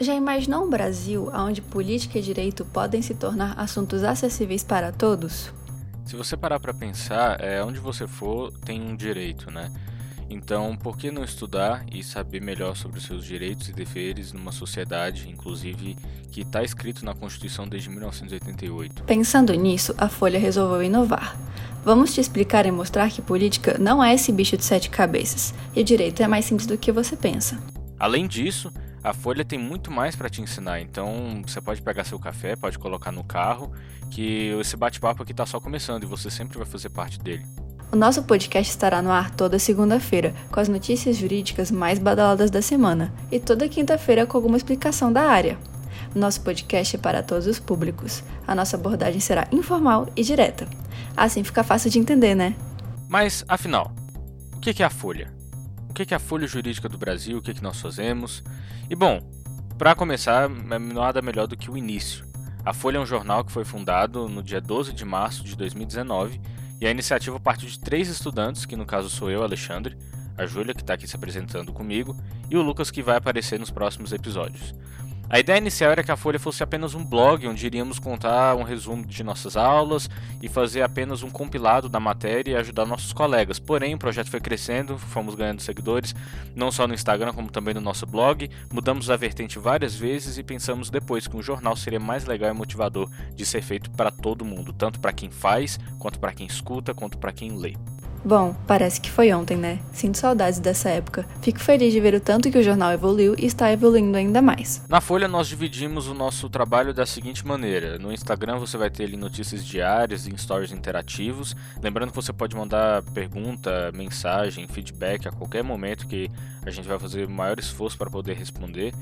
Já imaginou um Brasil onde política e direito podem se tornar assuntos acessíveis para todos? Se você parar para pensar, é, onde você for tem um direito, né? Então, por que não estudar e saber melhor sobre os seus direitos e deveres numa sociedade, inclusive, que está escrito na Constituição desde 1988? Pensando nisso, a Folha resolveu inovar. Vamos te explicar e mostrar que política não é esse bicho de sete cabeças, e o direito é mais simples do que você pensa. Além disso, a Folha tem muito mais para te ensinar, então você pode pegar seu café, pode colocar no carro, que esse bate-papo aqui está só começando e você sempre vai fazer parte dele. O nosso podcast estará no ar toda segunda-feira, com as notícias jurídicas mais badaladas da semana, e toda quinta-feira com alguma explicação da área. O nosso podcast é para todos os públicos. A nossa abordagem será informal e direta. Assim fica fácil de entender, né? Mas, afinal, o que é a Folha? O que é a Folha Jurídica do Brasil, o que, é que nós fazemos. E bom, para começar, é nada melhor do que o início. A Folha é um jornal que foi fundado no dia 12 de março de 2019 e a iniciativa partiu de três estudantes, que no caso sou eu, Alexandre, a Júlia, que está aqui se apresentando comigo, e o Lucas, que vai aparecer nos próximos episódios. A ideia inicial era que a Folha fosse apenas um blog onde iríamos contar um resumo de nossas aulas e fazer apenas um compilado da matéria e ajudar nossos colegas. Porém, o projeto foi crescendo, fomos ganhando seguidores, não só no Instagram, como também no nosso blog. Mudamos a vertente várias vezes e pensamos depois que um jornal seria mais legal e motivador de ser feito para todo mundo, tanto para quem faz, quanto para quem escuta, quanto para quem lê. Bom, parece que foi ontem, né? Sinto saudades dessa época. Fico feliz de ver o tanto que o jornal evoluiu e está evoluindo ainda mais. Na Folha, nós dividimos o nosso trabalho da seguinte maneira: no Instagram você vai ter ali notícias diárias e stories interativos. Lembrando que você pode mandar pergunta, mensagem, feedback a qualquer momento que a gente vai fazer o maior esforço para poder responder.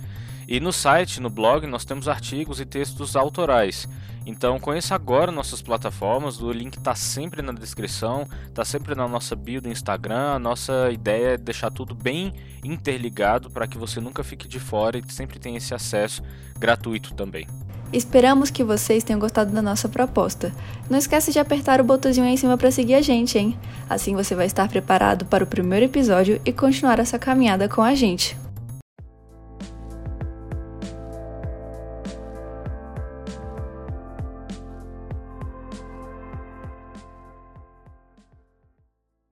E no site, no blog, nós temos artigos e textos autorais. Então conheça agora nossas plataformas, o link está sempre na descrição, está sempre na nossa bio do Instagram. A nossa ideia é deixar tudo bem interligado para que você nunca fique de fora e sempre tenha esse acesso gratuito também. Esperamos que vocês tenham gostado da nossa proposta. Não esqueça de apertar o botãozinho aí em cima para seguir a gente, hein? Assim você vai estar preparado para o primeiro episódio e continuar essa caminhada com a gente.